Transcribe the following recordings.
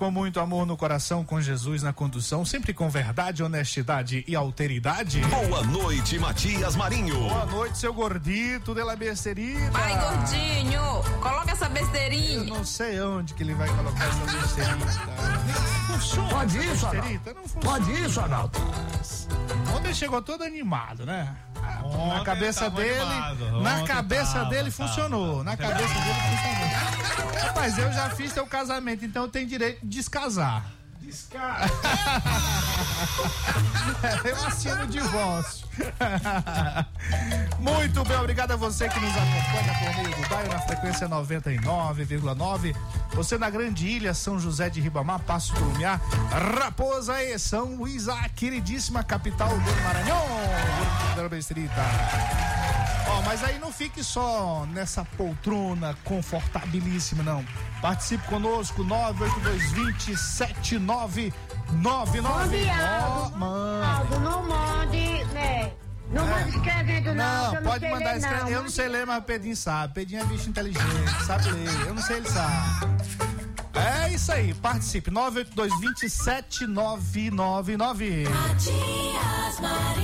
Com muito amor no coração, com Jesus na condução, sempre com verdade, honestidade e alteridade. Boa noite, Matias Marinho. Boa noite, seu gordito de la besteirinha. Vai, gordinho, coloca essa besteirinha. Eu não sei onde que ele vai colocar essa besteirinha. Pode isso, Arnaldo. Pode isso, Arnaldo. Ontem chegou todo animado, né? Ontem na cabeça dele, animado. na Ontem cabeça tava, dele tava. funcionou. Na cabeça dele funcionou. Rapaz, eu já fiz teu casamento, então eu tenho direito de descasar. Descasar. eu assino o divórcio. Muito bem, obrigado a você que nos acompanha por meio do Daio na frequência 99,9. Você na Grande Ilha, São José de Ribamar, Passo do Lumiar, Raposa e São Luís, a queridíssima capital do Maranhão. Bestrita. Ó, mas aí não fique só nessa poltrona confortabilíssima, não. Participe conosco, 98220 7999. Ó, mano. Aldo, não mande, né? Não É. mande escrevendo, não. Não, pode sei mandar escrever. Eu não sei ler, mas o Pedrinho sabe. Pedrinho é bicho inteligente, sabe ler. Eu não sei, ele sabe. É isso aí, participe. 982279999.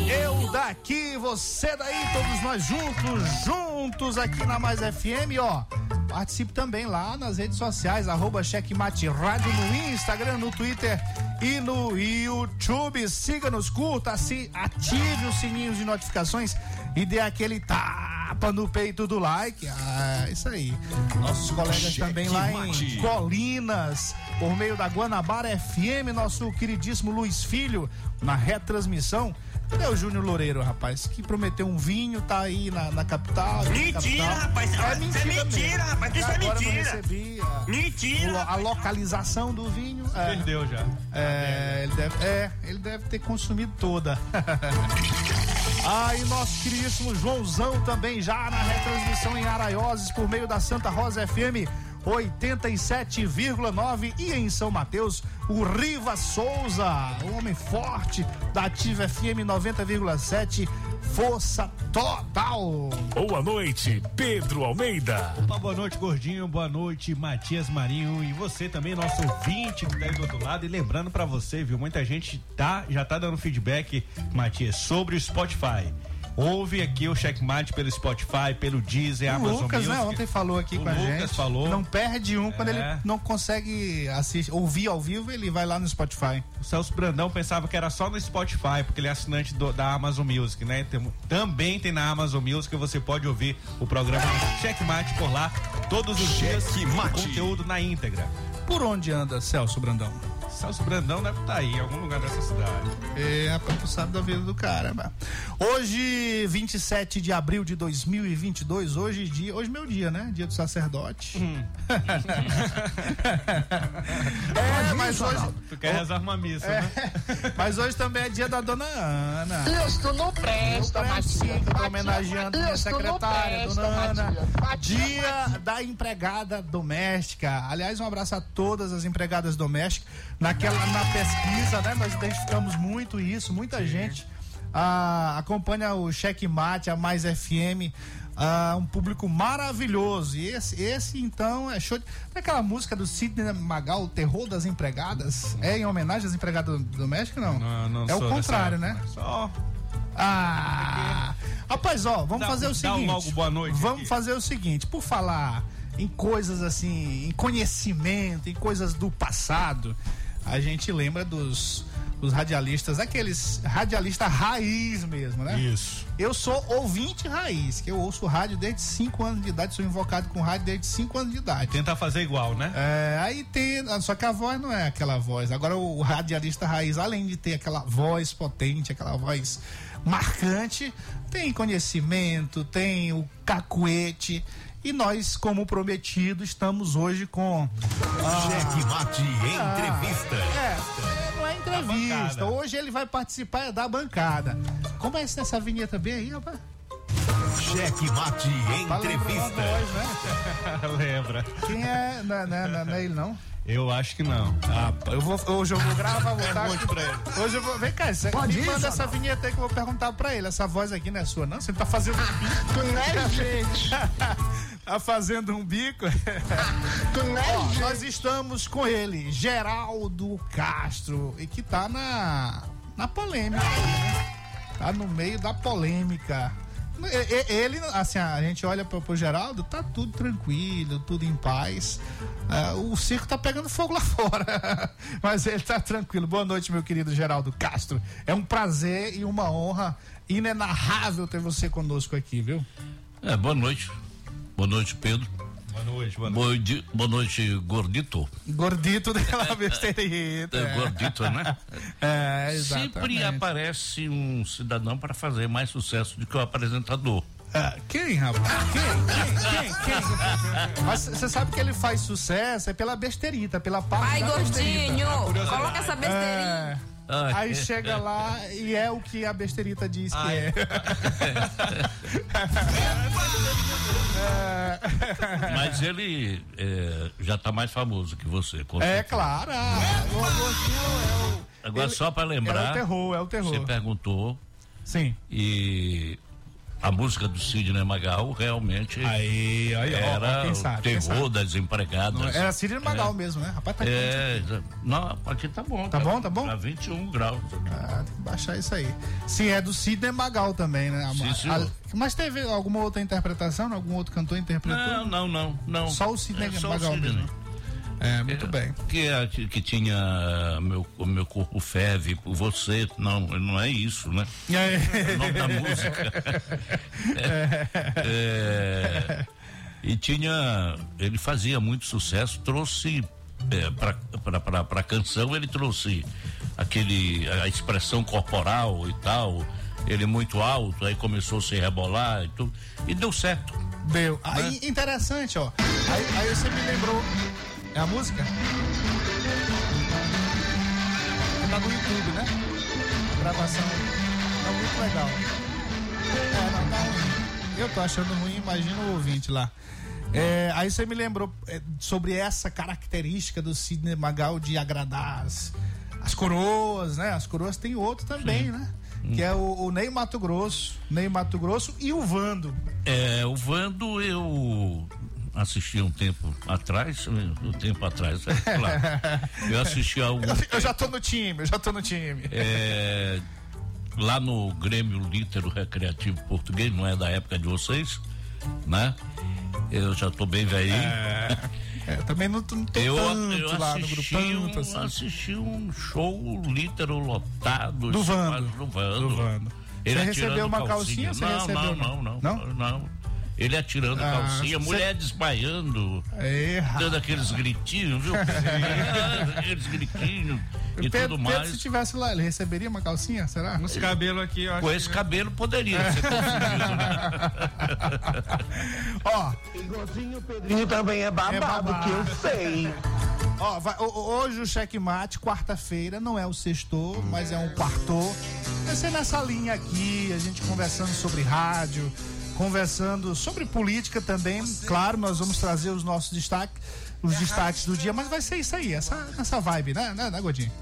Eu daqui, você daí, todos nós juntos, juntos aqui na Mais FM, ó. Participe também lá nas redes sociais, arroba Checkmate Rádio no Instagram, no Twitter e no YouTube. Siga-nos, curta, se ative os sininhos de notificações e dê aquele tapa no peito do like. Ah, isso aí. Nossos colegas também lá em Checkmate. Colinas, por meio da Guanabara FM, nosso queridíssimo Luiz Filho, na retransmissão. Cadê o Júnior Loureiro, rapaz? Que prometeu um vinho, tá aí na, na capital. Mentira, capital. rapaz, isso é mentira, mesmo. rapaz, isso é Agora não mentira. recebi a, Mentira! o a localização do vinho. É, Perdeu já. é, ele deve, é, ele deve ter consumido toda. Aí nosso queridíssimo Joãozão também já na retransmissão em Araioses por meio da Santa Rosa FM 87,9 e em São Mateus o Riva Souza, o homem forte da Ativa FM 90,7, força total. Boa noite, Pedro Almeida. Opa, boa noite, gordinho. Boa noite, Matias Marinho. E você também, nosso ouvinte que tá aí do outro lado. E lembrando pra você, viu? Muita gente tá, já tá dando feedback, Matias, sobre o Spotify. Ouve aqui o Checkmate pelo Spotify, pelo Deezer, O Amazon Lucas, né, Music. ontem falou aqui O com a Lucas gente. falou. Não perde um quando É. ele não consegue assistir, ouvir ao vivo, ele vai lá no Spotify. O Celso Brandão pensava que era só no Spotify, porque ele é assinante do- da Amazon Music, né? Tem- também tem na Amazon Music, você pode ouvir o programa Checkmate por lá todos os dias. Checkmate. com Conteúdo na íntegra. Por onde anda Celso Brandão? Celso Brandão deve estar aí, em algum lugar dessa cidade. É, rapaz, tu sabe da vida do cara, mano. Hoje, 27 de abril de 2022, hoje dia, hoje meu dia, né? Dia do sacerdote. é, mas hoje, Tu quer rezar uma missa, né? mas hoje também é dia da dona Ana. Deus, tu não presta, Eu Matias. homenageando não secretária, presta, dona Ana. Matias. Matias, Dia da empregada doméstica. Aliás, um abraço a todas as empregadas domésticas. Naquela, na pesquisa, né? Nós identificamos muito isso, muita gente ah, acompanha o Checkmate, a Mais FM. ah, um público maravilhoso. E esse, esse então é show. De... Tem aquela música do Sidney Magal, O Terror das Empregadas? É em homenagem às empregadas domésticas? Não. Não, não é o contrário, né? época. Só Ah! Rapaz, ó, vamos Dá- fazer o seguinte. logo boa noite Vamos aqui. fazer o seguinte, por falar em coisas assim, em conhecimento, em coisas do passado, a gente lembra dos, radialistas, aqueles radialista raiz mesmo, né? Isso. Eu sou ouvinte raiz, que eu ouço rádio desde 5 anos de idade, sou invocado com rádio desde 5 anos de idade. Tentar fazer igual, né? É, aí tem. Só que a voz não é aquela voz. Agora o radialista raiz, além de ter aquela voz potente, aquela voz marcante, tem conhecimento, tem o cacuete. E nós, como prometido, estamos hoje com. Cheque Mate Entrevista. É, não é entrevista. Hoje ele vai participar da bancada. Como é essa essa vinheta bem aí, rapaz? Cheque Mate Tá Entrevista. voz, né? Lembra? Quem é. Não, é- não, é- não é ele, não? Eu acho que não. Ah, eu vou, hoje eu vou gravar, vou botar. Pergunte pra ele. Hoje eu vou. Vem cá, você Pode me ir, manda essa Jonathan. vinheta aí que eu vou perguntar pra ele. Essa voz aqui não é sua, não? Você tá fazendo um bico? Tu não é gente. tá fazendo um bico? Tu não é Ó, gente. nós estamos com ele, Geraldo Castro, e que tá na, na polêmica né? Tá no meio da polêmica. Ele, assim, a gente olha pro, pro Geraldo, tá tudo tranquilo, tudo em paz. É, o circo tá pegando fogo lá fora. Mas ele tá tranquilo. Boa noite, meu querido Geraldo Castro. É um prazer e uma honra inenarrável ter você conosco aqui, viu? É, boa noite. Boa noite, Pedro. Boa noite, boa noite. Boa, noite, Gordito. Gordito daquela besteirita. É, Gordito, né? É, Sempre exatamente. aparece um cidadão para fazer mais sucesso do que o apresentador. Ah, quem, rapaz? Quem? Quem? Quem? Quem? Mas você sabe que ele faz sucesso é pela besteirita, pela parte Ai, da besteirita. gordinho, coloca essa besteirinha. É. Aí chega lá e é o que a besteirita diz que é. Mas ele é, já está mais famoso que você. É claro, ah, o é o. Agora, ele- só para É o lembrar, terror, é o terror. você perguntou Sim. e a música do Sidney Magal realmente Aí, aí, ó, era ó, o sabe, quem terror das empregadas. Era Sidney Magal mesmo, né? Rapaz, tá quente. É, não, aqui tá bom. Tá bom, tá bom? Tá 21 graus. Ah, tem que baixar isso aí. Sim, é do Sidney Magal também, né? Sim, senhor. a- mas teve alguma outra interpretação? Algum outro cantor interpretou? Não, não, não, não. Só o Sidney É, só o Magal Sidney. mesmo. É, muito bem. Que, é- que, tinha ah, meu, o meu corpo ferve por você. Não, não é isso, né? É o nome da música. É, e tinha. Ele fazia muito sucesso, trouxe. É, para a canção, ele trouxe aquele. a expressão corporal e tal. Ele muito alto, aí começou a se rebolar e tudo. E deu certo. Deu. Aí, interessante, ó. Aí, aí você me lembrou. É a música? Tá no YouTube, né? A gravação. Tá muito legal. É, não, tá ruim. Eu tô achando ruim, imagina o ouvinte lá. É, aí você me lembrou é, sobre essa característica do Sidney Magal de agradar as, as coroas, né? As coroas tem outro também, né? Que é o, o Ney Mato Grosso. Ney Mato Grosso e o Vando. É, o Vando eu assisti um tempo atrás, um tempo atrás, é claro. Eu assisti a um, Eu já tô no time, eu já tô no time. é, lá no Grêmio Lítero Recreativo Português, não é da época de vocês, né? Eu já tô bem velhinho. É, também não, tô- não tô Eu, tanto eu lá no grupo, assisti, tanto um, assim. assisti um show lítero lotado. Do Vando. Do Vando. Do Vando. Ele Você recebeu uma calcinha ou você não, recebeu, não? não, Não? não, não. Ele atirando Ah, calcinha, mulher desmaiando, Erra. dando aqueles gritinhos, viu? Aqueles gritinhos e Pedro, tudo Pedro, mais. se tivesse lá, ele receberia uma calcinha, será? Esse cabelo aqui, eu acho Com que- esse cabelo poderia ser conseguido, né? Ó, Igualzinho o Pedrinho também é babado, É babado. que eu sei. ó, vai- hoje o checkmate, quarta-feira, não é o sextor, mas é um quartor. Vai ser nessa linha aqui, a gente conversando sobre rádio, conversando sobre política também. Claro, nós vamos trazer os nossos destaques, os destaques do dia, mas vai ser isso aí, essa, essa vibe, né, né, né Godinho?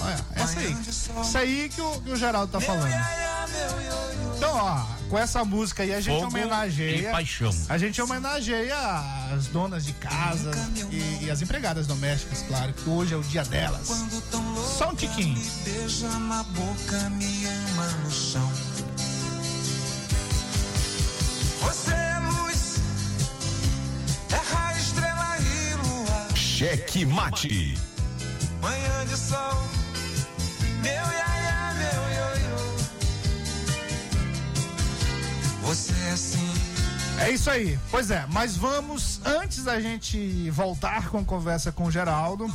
Olha, essa aí. Isso aí que o, que o Geraldo tá falando. Então, ó, com essa música aí a gente Fogo homenageia. e paixão. A gente homenageia as donas de casa e, e as empregadas domésticas, claro, que hoje é o dia delas. Só um tiquinho. Beija na boca, me ama no chão. É é Cheque Mate. Manhã de sol, meu iaia, meu ioiô. Você é assim. É isso aí. Pois é, mas vamos, antes da gente voltar com conversa com o Geraldo,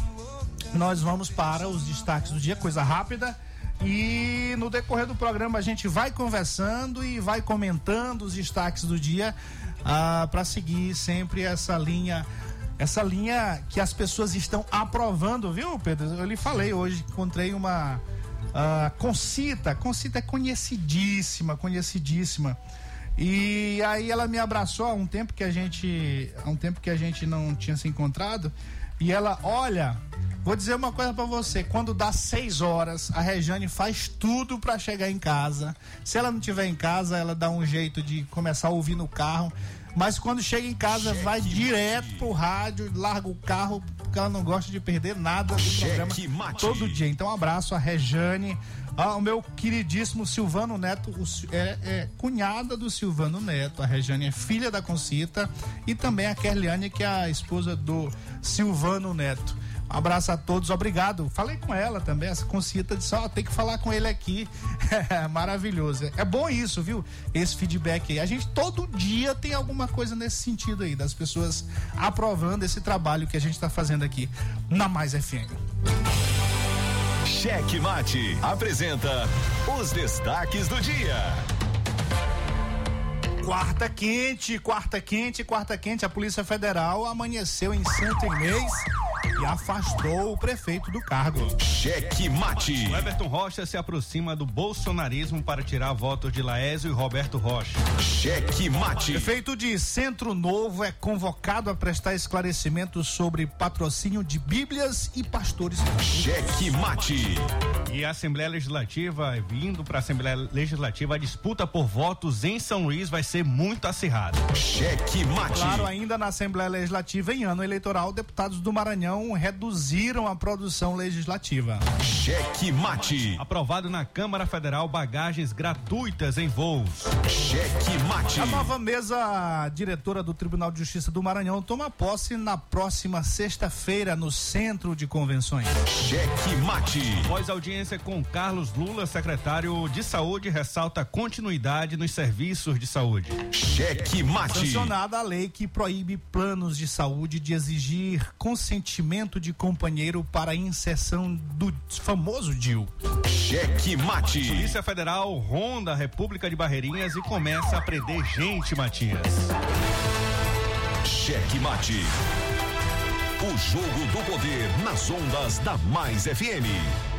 nós vamos para os destaques do dia, coisa rápida. E no decorrer do programa a gente vai conversando e vai comentando os destaques do dia ah, para seguir sempre essa linha essa linha que as pessoas estão aprovando, viu, Pedro? Eu lhe falei hoje, encontrei uma uh, Concita, Concita é conhecidíssima, conhecidíssima. E aí ela me abraçou há um tempo que a gente, há um tempo que a gente não tinha se encontrado, e ela, olha, vou dizer uma coisa para você, quando dá seis horas, a Rejane faz tudo para chegar em casa. Se ela não tiver em casa, ela dá um jeito de começar a ouvir no carro mas quando chega em casa Cheque vai direto mate. pro rádio, larga o carro, porque ela não gosta de perder nada do Cheque programa mate. todo dia. Então, um abraço a Rejane, ao meu queridíssimo Silvano Neto, é, é, cunhada do Silvano Neto. A Rejane é filha da Concita e também a Kerliane, que é a esposa do Silvano Neto. Abraço a todos, obrigado. Falei com ela também, essa Concita disse, ó, oh, tem que falar com ele aqui. Maravilhoso. É bom isso, viu? Esse feedback aí. A gente todo dia tem alguma coisa nesse sentido aí, das pessoas aprovando esse trabalho que a gente está fazendo aqui na Mais FM. Cheque Mate apresenta os destaques do dia. Quarta quente, quarta quente, quarta quente. A Polícia Federal amanheceu em Santo Inês e afastou o prefeito do cargo. Cheque mate. O Everton Rocha se aproxima do bolsonarismo para tirar votos de Laésio e Roberto Rocha. Cheque mate. O prefeito de Centro Novo é convocado a prestar esclarecimentos sobre patrocínio de bíblias e pastores. Cheque mate. E a Assembleia Legislativa, vindo para a Assembleia Legislativa, a disputa por votos em São Luís vai ser muito acirrada. Cheque mate. Claro, ainda na Assembleia Legislativa, em ano eleitoral, deputados do Maranhão reduziram a produção legislativa. Cheque mate. Aprovado na Câmara Federal bagagens gratuitas em voos. Cheque mate. A nova mesa diretora do Tribunal de Justiça do Maranhão toma posse na próxima sexta-feira no Centro de Convenções. Cheque mate. Após audiência com Carlos Lula, secretário de Saúde, ressalta a continuidade nos serviços de saúde. Cheque mate. Sancionada a lei que proíbe planos de saúde de exigir consentimento de companheiro para a inserção do famoso DIL. Cheque mate. Polícia Federal ronda a República de Barreirinhas e começa a prender gente, Matias. Cheque mate. O jogo do poder nas ondas da Mais FM.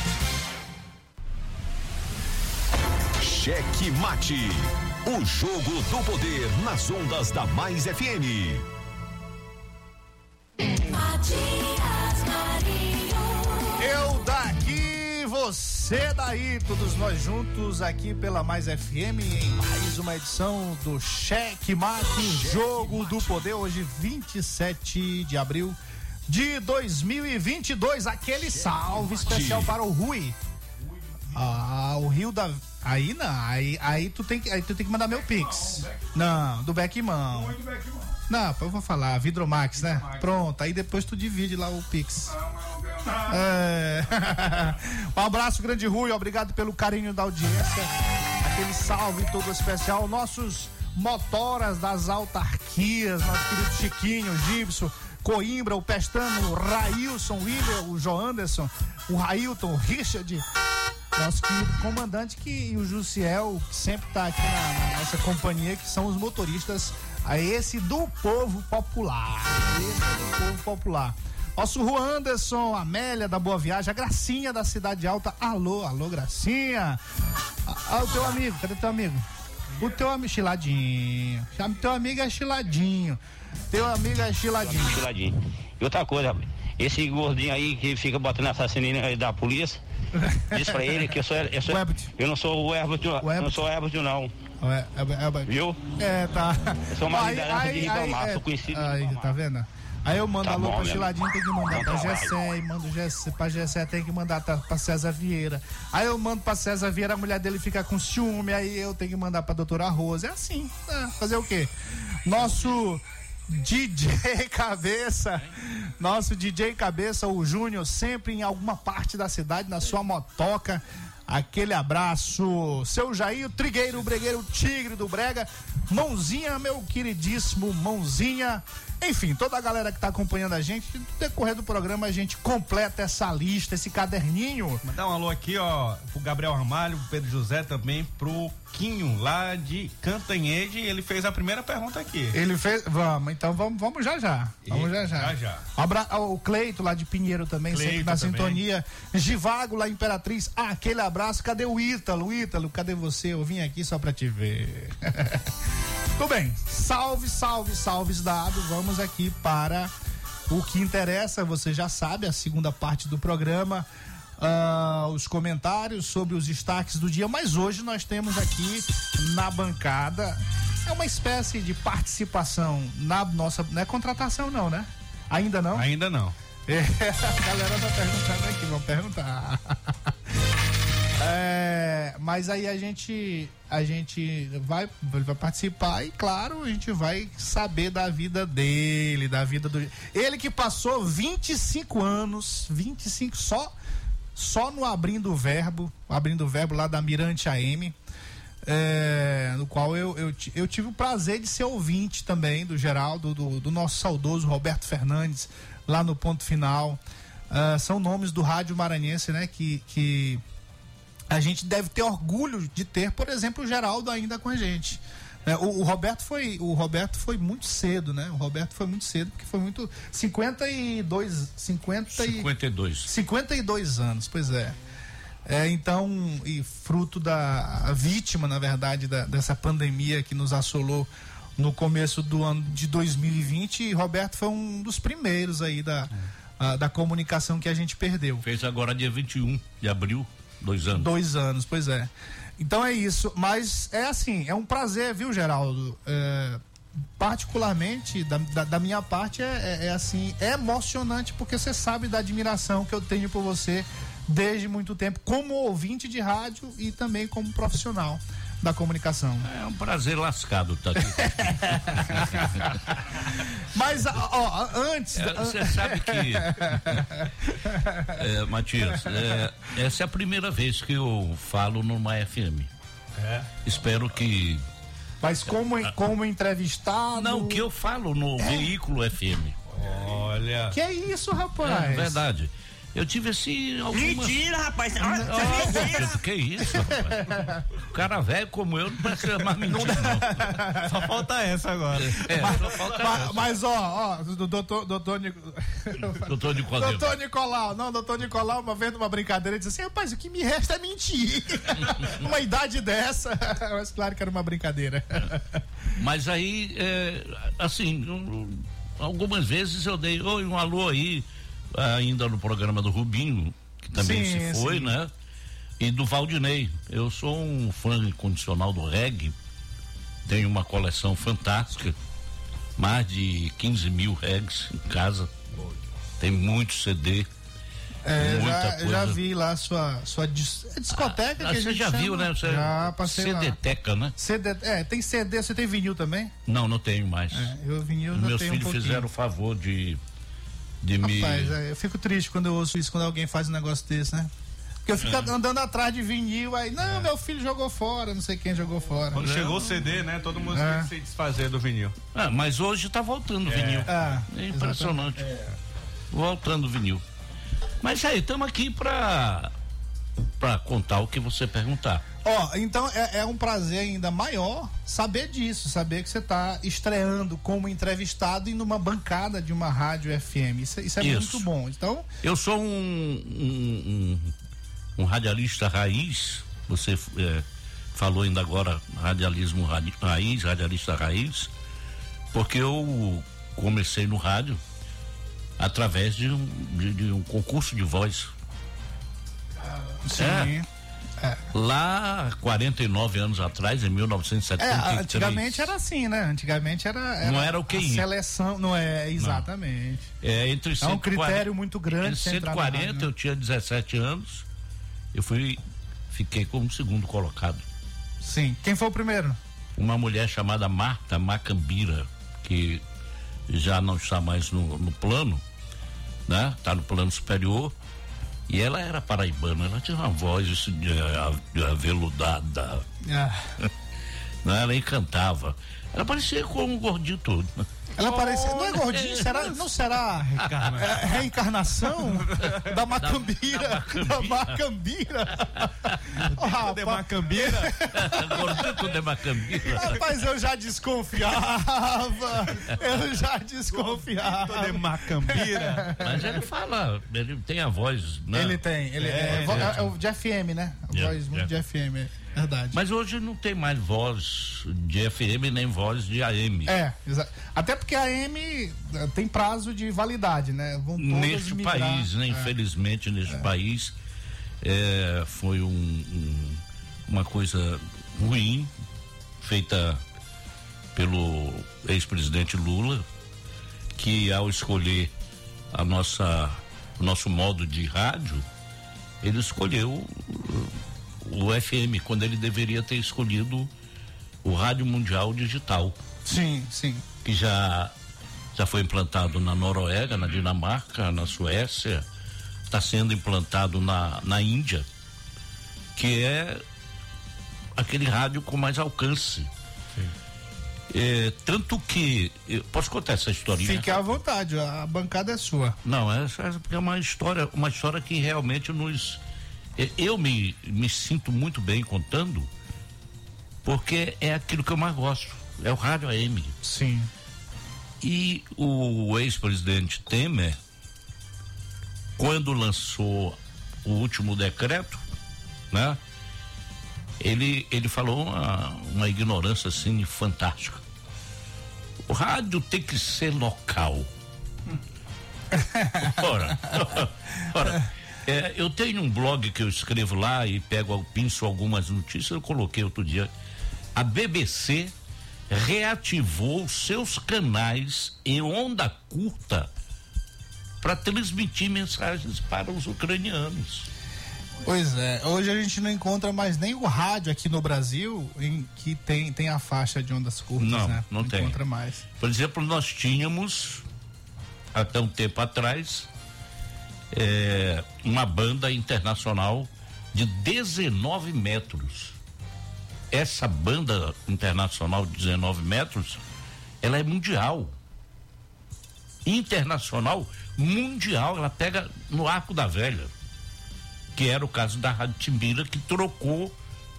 Cheque Mate. O jogo do poder nas ondas da Mais FM. Matias Marinho. Eu daqui, você daí, todos nós juntos aqui pela Mais FM em mais uma edição do Cheque Mate, Cheque Jogo Mate. do Poder, hoje 27 de abril de 2022. Aquele Cheque salve Mate. especial para o Rui. Ah, o Rio da Aí não, aí, aí, tu tem que, aí tu tem que mandar meu Pix. Não, do Beckmão. Não, eu vou falar, Vidromax, né? Pronto, aí depois tu divide lá o Pix. É. Um abraço, grande Rui, obrigado pelo carinho da audiência. Aquele salve todo especial. Nossos motoras das autarquias, nosso querido Chiquinho, Gibson, Coimbra, o Pestano, o Railson, o William, o Joanderson, o Railton, o Richard, nosso querido comandante que, e o Jussiel, que sempre está aqui na, na, nossa companhia, que são os motoristas, a esse do povo popular. Esse é do povo popular. Nosso Juan Anderson, Amélia da Boa Viagem, a Gracinha da Cidade Alta. Alô, alô, Gracinha. Ah, o teu amigo, cadê teu amigo? O teu amigo chiladinho. Chama teu amigo é chiladinho. Teu amigo é chiladinho. Chiladinho. E outra coisa, rapaz, esse gordinho aí que fica botando assassino aí da polícia, diz pra ele que eu sou. Eu, sou, eu não sou o Herbert, não sou o Herbert, não. É, é, é, Viu? É, tá. Eu sou uma Aí, liderança de aí, Ribamar, aí, sou conhecido. é, Aí, tá vendo? Aí eu mando Tá alô bom, pra Chiladinho, tem que mandar Bom pra. Gessé, mando Gessé, pra Gessé tem que mandar pra, pra César Vieira. Aí eu mando pra César Vieira, a mulher dele fica com ciúme, aí eu tenho que mandar pra doutora Rosa. É assim, é, fazer o quê? Nosso DJ Cabeça, nosso DJ Cabeça, o Júnior, sempre em alguma parte da cidade, na sua motoca. Aquele abraço, seu Jair, Trigueiro, Bregueiro, Tigre do Brega, Mãozinha, meu queridíssimo Mãozinha. Enfim, toda a galera que tá acompanhando a gente, no decorrer do programa a gente completa essa lista, esse caderninho. Mandar um alô aqui, ó, pro Gabriel Ramalho, pro Pedro José também, pro Quinho, lá de Cantanhede. Ele fez a primeira pergunta aqui. Ele fez. Vamos, então vamos, vamos já já. Vamos já já. Já, já. Abra, o Cleito lá de Pinheiro também, sempre Cleito na também. sintonia. Givago lá, Imperatriz. Ah, aquele abraço. Cadê o Ítalo? Ítalo, cadê você? Eu vim aqui só pra te ver. Tudo bem. Salve, salve, salves dados. Vamos aqui para o que interessa. Você já sabe, a segunda parte do programa. ah, os comentários sobre os destaques do dia, mas hoje nós temos aqui na bancada é uma espécie de participação na nossa. Não é contratação, não, né? Ainda não? Ainda não. É, a galera tá perguntando aqui, vamos perguntar. É, mas aí a gente a gente vai, vai participar e claro, a gente vai saber da vida dele, da vida do ele que passou 25 anos, 25 só só no abrindo o verbo, abrindo o verbo lá da Mirante AM. é, no qual eu, eu, eu tive o prazer de ser ouvinte também do Geraldo, do, do nosso saudoso Roberto Fernandes, lá no ponto final. Ah, são nomes do rádio maranhense, né? Que, que a gente deve ter orgulho de ter, por exemplo, o Geraldo ainda com a gente. É, o, o Roberto foi o Roberto foi muito cedo, né? O Roberto foi muito cedo, porque foi muito 52 50 e 52. 52 anos, pois é. É, então, e fruto da vítima, na verdade, da- dessa pandemia que nos assolou no começo do ano de 2020, e Roberto foi um dos primeiros aí da, a- da comunicação que a gente perdeu. Fez agora dia 21 de abril, dois anos. Dois anos, pois é. Então é isso, mas é assim, é um prazer, viu, Geraldo? É, particularmente, da, da, da minha parte, é, é- é assim, é emocionante porque você sabe da admiração que eu tenho por você desde muito tempo, como ouvinte de rádio e também como profissional da comunicação. É um prazer lascado tá aqui. Mas, ó, antes. É, Você sabe que. É, Matias, é, essa é a primeira vez que eu falo numa FM. É. Espero que. Mas como, como entrevistado. Não, que eu falo no veículo FM. Olha. Que é isso, rapaz? É verdade. Eu tive assim. Algumas... Mentira, rapaz. Ah, Mentira. que isso, rapaz? O cara velho como eu não precisa mais mentir, não. Só falta essa agora. É, só falta Mas, essa. mas, ó, ó, do doutor, doutor, Nic- Doutor Nicolau. doutor Nicolau, não, doutor Nicolau, uma vez numa brincadeira, ele disse assim, rapaz, o que me resta é mentir. uma idade dessa, mas claro que era uma brincadeira. Mas aí, é, assim, um, algumas vezes eu dei oi, um alô aí, ainda no programa do Rubinho, que também Sim, se foi, sim. né? E do Valdinei. Eu sou um fã incondicional do reggae, tenho uma coleção fantástica, mais de 15 mil regs em casa, tem muito CD. É, já, já vi lá sua, sua dis, é discoteca ah, que a Você gente já chama. viu, né? Você já passei CDteca, né? CD, é, tem CD, você tem vinil também? Não, não tenho mais. É, eu vinil Meus filhos um fizeram o favor de, de me. Rapaz, é, eu fico triste quando eu ouço isso, quando alguém faz um negócio desse, né? Porque eu fico É. andando atrás de vinil, aí, não, meu filho jogou fora, não sei quem jogou fora. Quando chegou o CD, né? Todo mundo É. tem que se desfazer do vinil. Ah, mas hoje tá voltando o vinil. Ah, É impressionante. Voltando o vinil. Mas aí, estamos aqui pra, pra contar o que você perguntar. Ó, então é, é um prazer ainda maior saber disso, saber que você está estreando como entrevistado e numa bancada de uma rádio FM. Isso, isso é Isso. muito bom. Então, Eu sou um, um, um, um radialista raiz, você é, falou ainda agora radialismo radi- raiz, radialista raiz, porque eu comecei no rádio através de um, de, de um concurso de voz. sim. É. Lá, 49 anos atrás, em É, 1973. antigamente era assim, né? Antigamente era, era Não era o QI. seleção, não é exatamente. É, entre É um 140 critério muito grande Entre você entrar na 140, rádio, né? eu tinha 17 anos. Eu fui, fiquei como segundo colocado. Sim. Quem foi o primeiro? Uma mulher chamada Marta Macambira, que já não está mais no, no plano, né? Está no plano superior. E ela era paraibana, ela tinha uma voz de, de aveludada, Ah? Ela encantava. Ela parecia com um gordinho todo. Ela parecia. Não é gordinho? Será, não será é, reencarnação da macambira? Da, macambira? De Macambira? Gordito de Macambira. rapaz, eu já desconfiava. Eu já desconfiava. De Macambira? Mas ele fala, ele tem a voz, né? Ele tem, ele é, é, é o de FM, né? A É, voz muito é. de FM, verdade. Mas hoje não tem mais voz de FM nem voz de AM. É, exa- até porque a AM eh, tem prazo de validade, né? Vão neste migrar. país, né? É. Infelizmente, neste país, é, foi um- um- uma coisa ruim feita pelo ex-presidente Lula, que ao escolher a nossa, o nosso modo de rádio, ele escolheu o, o FM, quando ele deveria ter escolhido o Rádio Mundial Digital Sim, sim. Que já já foi implantado na Noruega, na Dinamarca, na Suécia, está sendo implantado na, na Índia, que é aquele rádio com mais alcance. É, tanto que. Posso contar essa historinha? Fique à vontade, a bancada é sua. Não, essa essa é uma história, uma história que realmente nos. eh, Eu me, me sinto muito bem contando, porque é aquilo que eu mais gosto. É o rádio AM. Sim. E o ex-presidente Temer, quando lançou o último decreto, né? Ele, ele falou uma, uma ignorância assim fantástica. O rádio tem que ser local. ora, ora é, eu tenho um blog que eu escrevo lá e pego, pinço algumas notícias, eu coloquei outro dia. A BBC reativou seus canais em onda curta para transmitir mensagens para os ucranianos. Pois é, hoje a gente não encontra mais nem o rádio aqui no Brasil em que tem, tem a faixa de ondas curtas, Não, né? não tem. encontra mais. Por exemplo, nós tínhamos, até um tempo atrás, é, uma banda internacional de 19 metros. Essa banda internacional de 19 metros, ela é mundial. Internacional, mundial. Ela pega no arco da velha. Que era o caso da Rádio Timbira, que trocou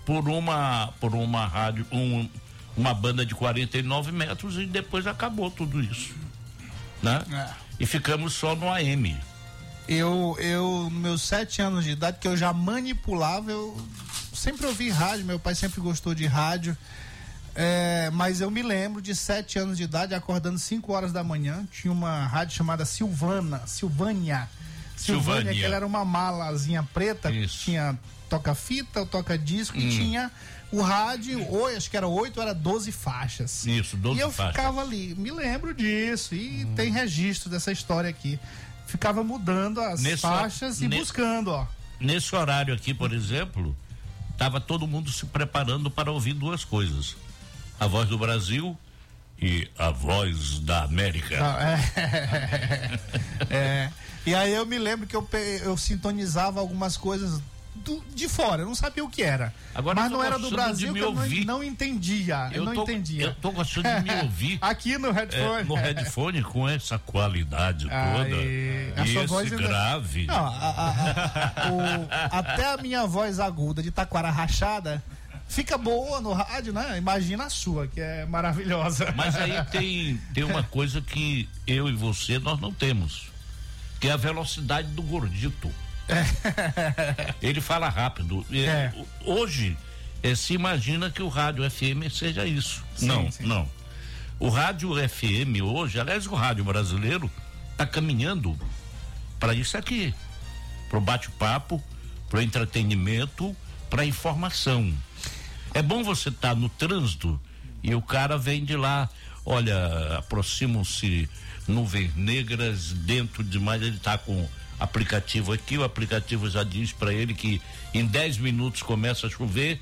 por uma, por uma rádio, um, uma banda de 49 metros e depois acabou tudo isso. Né? É. E ficamos só no AM. Eu, eu, nos meus sete anos de idade, que eu já manipulava, eu sempre ouvi rádio, meu pai sempre gostou de rádio. É, mas eu me lembro de sete anos de idade, acordando 5 horas da manhã, tinha uma rádio chamada Silvana, Silvânia. Silvânia, que era uma malazinha preta, Isso. tinha toca-fita, toca-disco e Hum. tinha o rádio, ou acho que era oito, era 12 faixas. Isso, 12 E eu faixas. ficava ali, me lembro disso, e tem registro dessa história aqui. Ficava mudando as Nesse- faixas e ne- buscando, ó. Nesse horário aqui, por exemplo, estava todo mundo se preparando para ouvir duas coisas: a voz do Brasil e a voz da América. Ah, é. É. E aí eu me lembro que eu, eu sintonizava algumas coisas do- de fora, eu não sabia o que era. Agora Mas não era do Brasil eu não, não entendia. Eu, Eu não tô- entendia. eu tô gostando de me ouvir. Aqui no É, headphone. no headphone com essa qualidade toda Aí, a e sua esse voz grave. Não, a- a- a- o- até a minha voz aguda de taquara rachada fica boa no rádio, né? Imagina a sua, que é maravilhosa. Mas aí tem, tem uma coisa que eu e você nós não temos, que é a velocidade do gordito. Ele fala rápido. É. Hoje eh, se imagina que o rádio FM seja isso. Sim, não, sim. não. O rádio FM hoje, aliás, o rádio brasileiro está caminhando para isso aqui, para o bate-papo, para o entretenimento, para informação. É bom você estar no trânsito e o cara vem de lá, olha, aproximam-se nuvens negras, dentro de mais ele está com aplicativo aqui, o aplicativo já diz para ele que em 10 minutos começa a chover,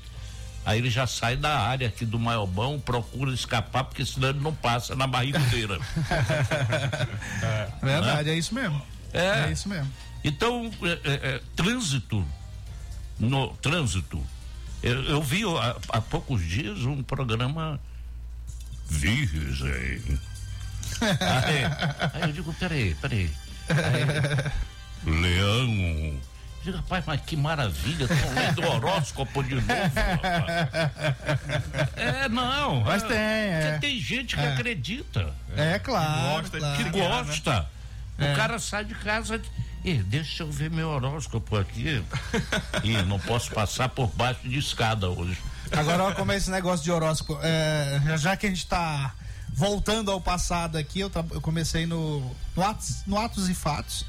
aí ele já sai da área aqui do Maiobão, procura escapar, porque senão ele não passa na barriga inteira. Verdade, é isso mesmo. É. É isso mesmo. Então, é, é, é, trânsito, no trânsito, eu, eu vi há, há poucos dias um programa virgem. aí, aí eu digo, peraí, peraí. Aí, Leão. Digo, rapaz, mas que maravilha, estão lendo horóscopo de novo. rapaz. É, não. Mas é, tem, é. porque Tem gente que É. acredita. É claro. gosta de claro. Que gosta. É. O cara sai de casa. E deixa eu ver meu horóscopo aqui. e não posso passar por baixo de escada hoje. Agora, olha como é esse negócio de horóscopo. É, já que a gente tá voltando ao passado aqui, eu, tra- eu comecei no, no, Atos, no Atos e Fatos.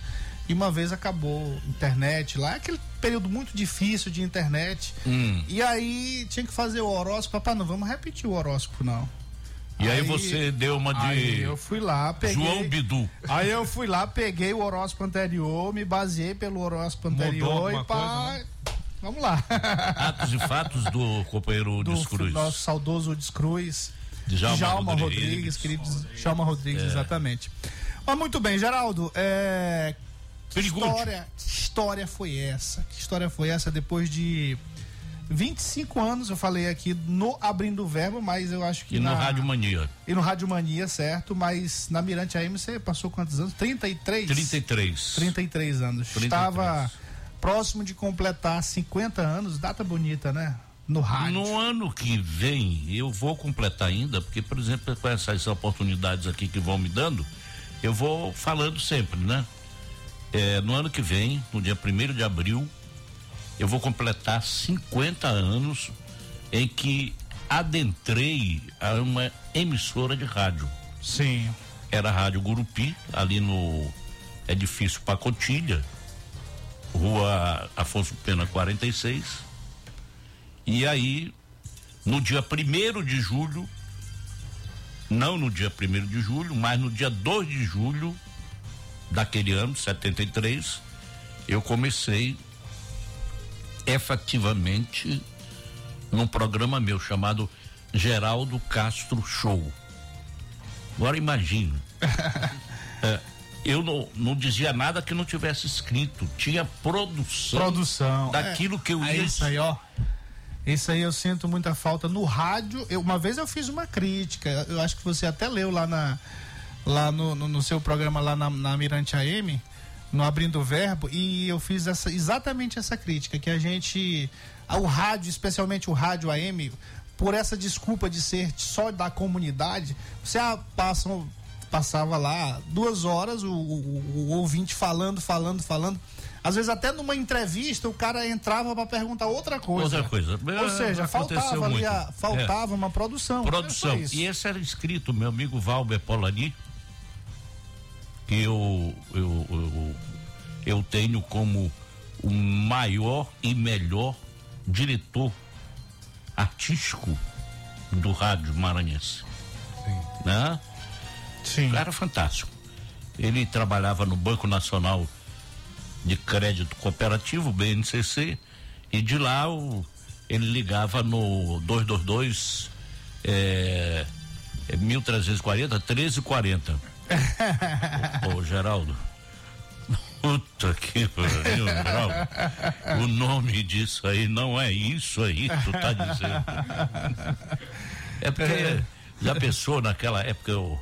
E uma vez acabou a internet lá, aquele período muito difícil de internet. Hum. E aí tinha que fazer o horóscopo. Papai, não vamos repetir o horóscopo, não. E aí, você deu uma de Aí eu fui lá, peguei. João Bidu. Aí eu fui lá, peguei o horóscopo anterior, me baseei pelo horóscopo anterior e pá. Vamos lá. Atos e fatos do companheiro do Descruz. nosso saudoso Descruz. Djalma Djalma Rodrigues, Rodrigues. querido Djalma Rodrigues, É. exatamente. Mas muito bem, Geraldo, é... que Pergunte. história, história foi essa? Que história foi essa depois de 25 anos, eu falei aqui no Abrindo o Verbo, mas eu acho que E na... no Rádio Mania. E no Rádio Mania, certo? Mas na Mirante AM você passou quantos anos? 33? 33. 33 anos. 33. Estava próximo de completar 50 anos, data bonita, né? No rádio. No ano que vem, eu vou completar ainda, porque, por exemplo, com essas oportunidades aqui que vão me dando, eu vou falando sempre, né? É, no ano que vem, no dia 1 de abril, eu vou completar 50 anos em que adentrei a uma emissora de rádio. Sim. Era a Rádio Gurupi, ali no edifício Pacotilha, rua Afonso Pena 46. E aí, no dia 1 de julho, não no dia 1 de julho, mas no dia 2 de julho daquele ano, 73, eu comecei efetivamente num programa meu chamado Geraldo Castro Show. Agora imagine. é, eu não, não dizia nada que não tivesse escrito. Tinha produção, Produção. daquilo que eu É ia. isso aí, ó. Isso aí eu sinto muita falta no rádio. Eu, uma vez eu fiz uma crítica, eu acho que você até leu lá na lá no, no, no seu programa lá na, na Mirante AM, no Abrindo o Verbo, e eu fiz essa, exatamente essa crítica, que a gente, o rádio, especialmente o rádio AM, por essa desculpa de ser só da comunidade, você ah, passa, passava lá duas horas, o, o, o ouvinte falando, falando, falando. Às vezes até numa entrevista o cara entrava para perguntar outra coisa. Outra coisa. Ou seja, Aconteceu faltava a, faltava uma produção. Produção. Foi isso. E esse era escrito, meu amigo Valber Polani, que eu, eu, eu, eu tenho como o maior e melhor diretor artístico do rádio maranhense. Né? Sim. Cara fantástico. Ele trabalhava no Banco Nacional de Crédito Cooperativo, BNCC, e de lá o, ele ligava no 222 é, é 1340 1340. Ô, ô, Geraldo. Puta que pariu, Geraldo. O nome disso aí não é isso aí que tu tá dizendo. É porque já pensou naquela época eu,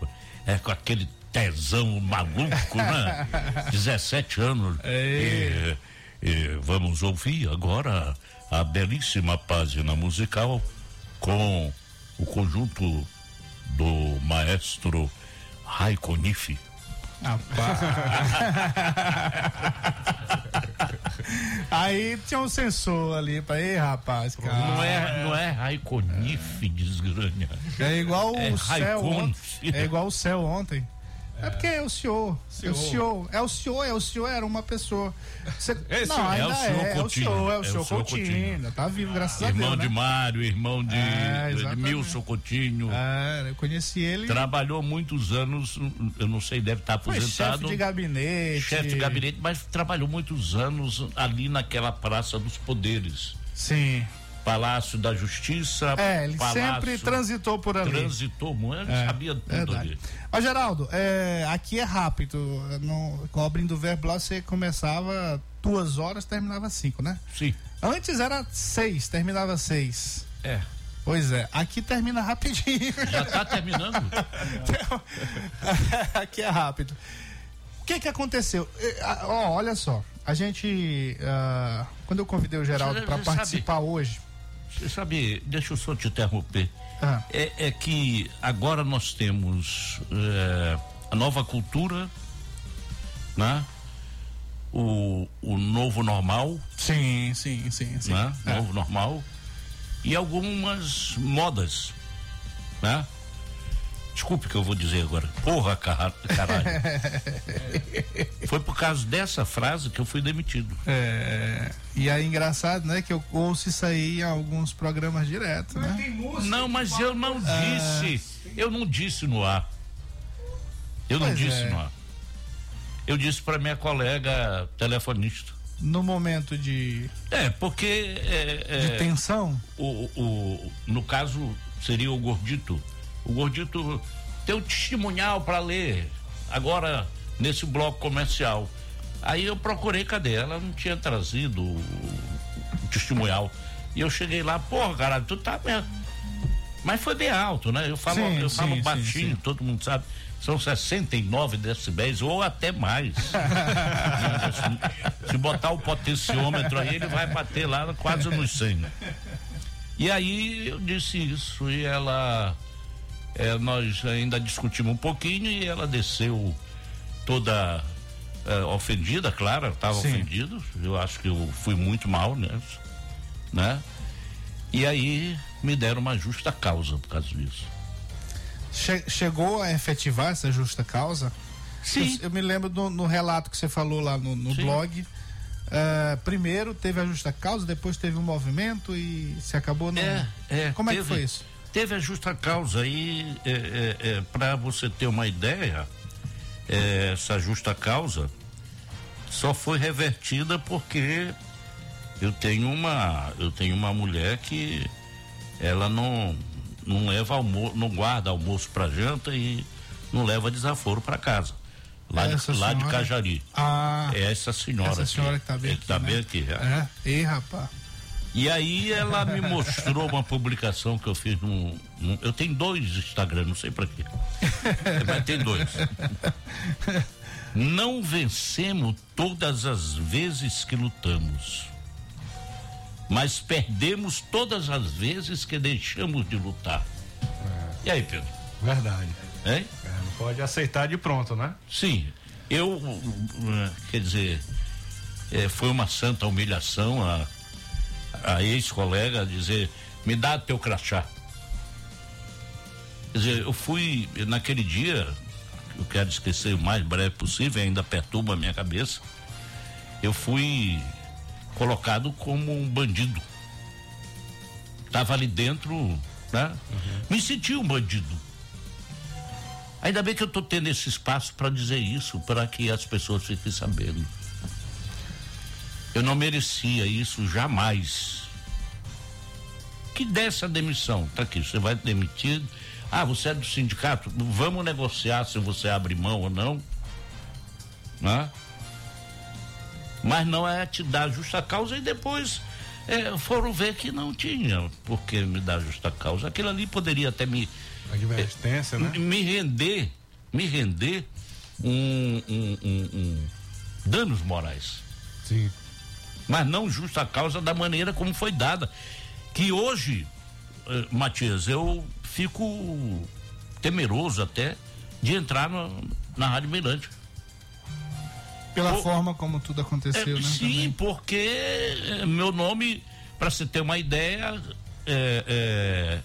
é com aquele tesão maluco, né? 17 anos. E, e vamos ouvir agora a belíssima página musical com o conjunto do maestro Raiko Nifi. Aí tinha um sensor ali pra ei, rapaz. Cara. Não é, não é Raikonife, desgranha. É igual É o céu ontem. É igual o céu ontem. É, porque é o senhor. É o senhor. É o senhor, é o senhor, era uma pessoa. Você- É, não, é ainda o senhor é, é o senhor, é o é senhor senhor Coutinho. Coutinho. ainda Tá vivo, graças a Irmão Deus. de né? Mário, irmão de, É, de. Milson Coutinho. É, eu conheci ele. Trabalhou muitos anos, eu não sei, deve estar aposentado. chefe de gabinete. chefe de gabinete, mas trabalhou muitos anos ali naquela Praça dos Poderes. Sim. Palácio da Justiça. É, ele Palácio, sempre transitou por ali. Transitou muito, É, sabia tudo verdade. ali. Ó, Geraldo, é, aqui é rápido. No, cobrindo o verbo lá, você começava duas horas, terminava cinco, né? Sim. Antes era seis, terminava seis. É. Pois é, aqui termina rapidinho. Já tá terminando? aqui é rápido. O que que aconteceu? Ó, olha só, a gente, ah, quando eu convidei o Geraldo para sabe- participar hoje, Você sabe, deixa eu só te interromper. Ah. É, é que agora nós temos é, a nova cultura, né? O, o novo normal, sim, sim, sim, sim. né? É. Novo normal e algumas modas, né? Desculpe o que eu vou dizer agora. Porra, caralho. Foi por causa dessa frase que eu fui demitido. É, e aí engraçado, né, que eu ouço isso aí em alguns programas direto, né? Não, mas eu não disse. Eu não disse no ar. Eu não Pois disse é. no ar. Eu disse para minha colega telefonista. No momento de, É, porque. É, é, de tensão, o, o, no caso, seria o Gordito. O Gordito tem um testemunhal para ler agora nesse bloco comercial. Aí eu procurei, cadê? Ela não tinha trazido o, testemunhal. E eu cheguei lá, porra, caralho, tu tá mesmo. Mas foi bem alto, né? Eu falo, Sim, eu sim, falo sim, baixinho, todo mundo sabe. São 69 decibéis ou até mais. se, se botar o potenciômetro aí, ele vai bater lá quase nos 100. né? E aí eu disse isso e ela, é, nós ainda discutimos um pouquinho e ela desceu toda é, ofendida, claro, estava Sim. ofendida. Eu acho que eu fui muito mal nessa, né? E aí me deram uma justa causa por causa disso. che- chegou a efetivar essa justa causa? Sim. Eu, eu me lembro do, no relato que você falou lá no, no blog. eh, primeiro teve a justa causa, depois teve um movimento e se acabou não. É, é. Como é que teve- foi isso? Teve a justa causa aí, é, é, é, para você ter uma ideia, é, essa justa causa só foi revertida porque eu tenho uma, eu tenho uma mulher que ela não não leva almoço, não guarda almoço para janta e não leva desaforo para casa. Lá, de, Essa lá de senhora- Cajari. Ah, É essa senhora. essa senhora que tá bem aqui, tá né? bem aqui. é. é? Ei, rapaz. E aí ela me mostrou uma publicação que eu fiz num, num- eu tenho dois Instagram, não sei pra quê. Mas tem dois. Não vencemos todas as vezes que lutamos. Mas perdemos todas as vezes que deixamos de lutar. E aí, Pedro? Verdade. Hein? É, não pode aceitar de pronto, né? Sim, eu, uh, quer dizer, eh, foi uma santa humilhação a, a ex-colega dizer, me dá teu crachá. Quer dizer, eu fui, naquele dia, eu quero esquecer o mais breve possível, ainda perturba a minha cabeça, eu fui colocado como um bandido. Tava ali dentro, né? Me senti um bandido. Ainda bem que eu estou tendo esse espaço para dizer isso, para que as pessoas fiquem sabendo. Eu não merecia isso jamais. Que dessa demissão, tá aqui, você vai demitido. Ah, você é do sindicato, vamos negociar se você abre mão ou não. Né? Mas não é te dar justa causa e depois é, foram ver que não tinha por que me dar justa causa. Aquilo ali poderia até me. Advertência, é, né? Me render, me render um, um, um, um danos morais. Sim mas não justa causa da maneira como foi dada. Que hoje, eh, Matias, eu fico temeroso até de entrar no, na Rádio Mirante. Pela Por, forma como tudo aconteceu, é, né? Sim, também. porque eh, meu nome, para você ter uma ideia, é, é,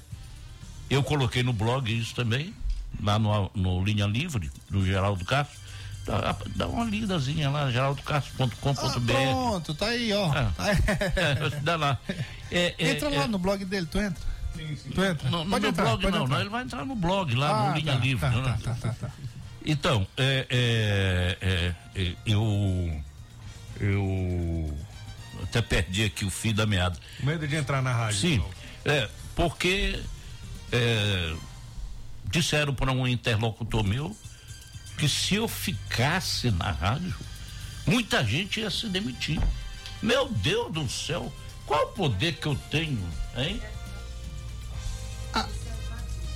eu coloquei no blog isso também, lá no, no Linha Livre, do Geraldo Castro Dá, dá uma lidazinha lá, geraldocastro.com.br. Ah, pronto, tá aí, ó. É, é, dá lá. É, é entra lá é. no blog dele, tu entra? Sim, sim. Tu entra? No, no meu entrar, blog não, não, ele vai entrar no blog lá, ah, no Linha tá, Livre. Tá, né? tá, tá, tá, Então, eu. Eu. Até perdi aqui o fio da meada. Medo de entrar na rádio. Sim. É, porque. disseram para um interlocutor meu que se eu ficasse na rádio, muita gente ia se demitir. Meu Deus do céu, qual o poder que eu tenho, hein?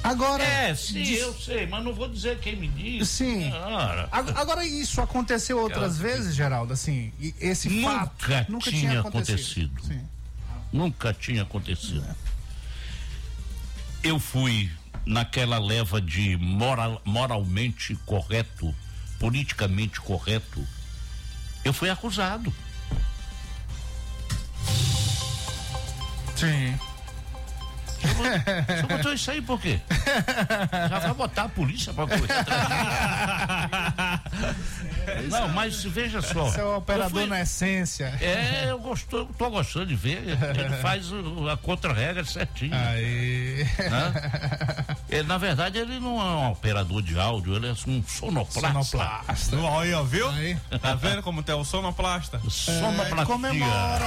Agora. É, sim, diz... eu sei, mas não vou dizer quem me disse. Sim. Agora, isso aconteceu outras vezes, Geraldo? Assim, esse nunca fato nunca tinha, tinha acontecido. acontecido. Nunca tinha acontecido. Eu fui naquela leva de moral, moralmente correto, politicamente correto, eu fui acusado. Sim. Você botou isso aí por quê? Já vai botar a polícia pra correr Não, mas veja só. Você é o operador fui... na essência. É, eu gosto, tô gostando de ver. Ele faz a contra-regra certinho. Aí. Ele, na verdade, ele não é um operador de áudio, ele é um sonoplasta. Sonoplasta. Aí, ó, viu? Aí. Tá vendo como tem o sonoplasta? É, sonoplasta. Comemora,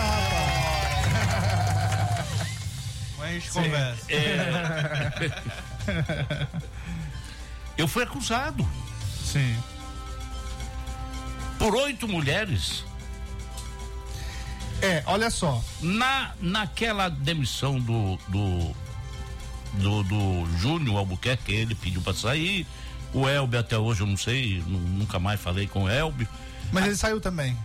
rapaz a gente Sim. conversa. É... Eu fui acusado. Sim. Por oito mulheres. É, olha só. Na, naquela demissão do, do, do, do Júnior Albuquerque, ele pediu para sair. O Elbe até hoje eu não sei, nunca mais falei com o Elbe. Mas ele saiu também.